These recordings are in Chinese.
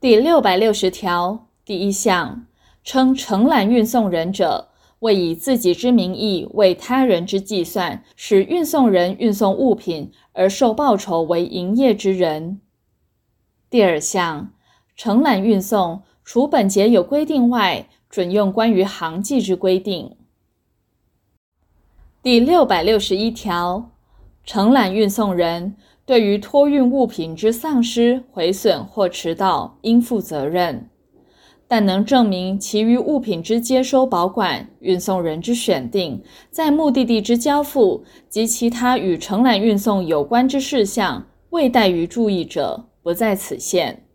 第六百六十条第一项，称承揽运送人者，为以自己之名义为他人之计算，使运送人运送物品而受报酬为营业之人。第二项，承揽运送，除本节有规定外，准用关于航迹之规定。第六百六十一条，承揽运送人对于托运物品之丧失、毁损或迟到，应负责任。但能证明其余物品之接收保管、运送人之选定、在目的地之交付及其他与承揽运送有关之事项未怠于注意者，不在此限。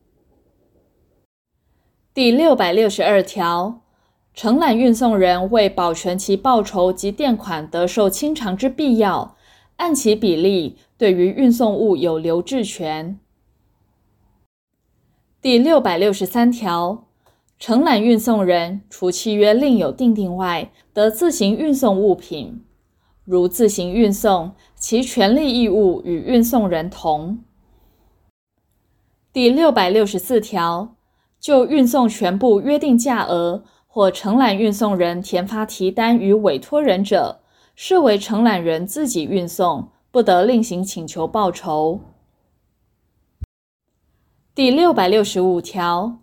第六百六十二条，承揽运送人为保全其报酬及垫款得受清偿之必要，按其比例对于运送物有留置权。第六百六十三条。承揽运送人除契约另有订定外，得自行运送物品。如自行运送，其权利义务与运送人同。第六百六十四条，就运送全部约定价额或承揽运送人填发提单与委托人者，视为承揽人自己运送，不得另行请求报酬。第六百六十五条。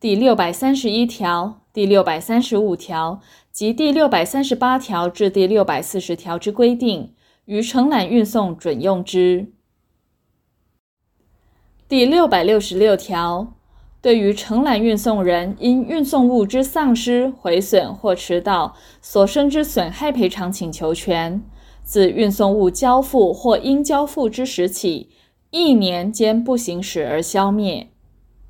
第六百三十一条、第六百三十五条及第六百三十八条至第六百四十条之规定，于承揽运送准用之。第六百六十六条，对于承揽运送人因运送物之丧失、毁损或迟到所生之损害赔偿请求权，自运送物交付或应交付之时起，一年间不行使而消灭。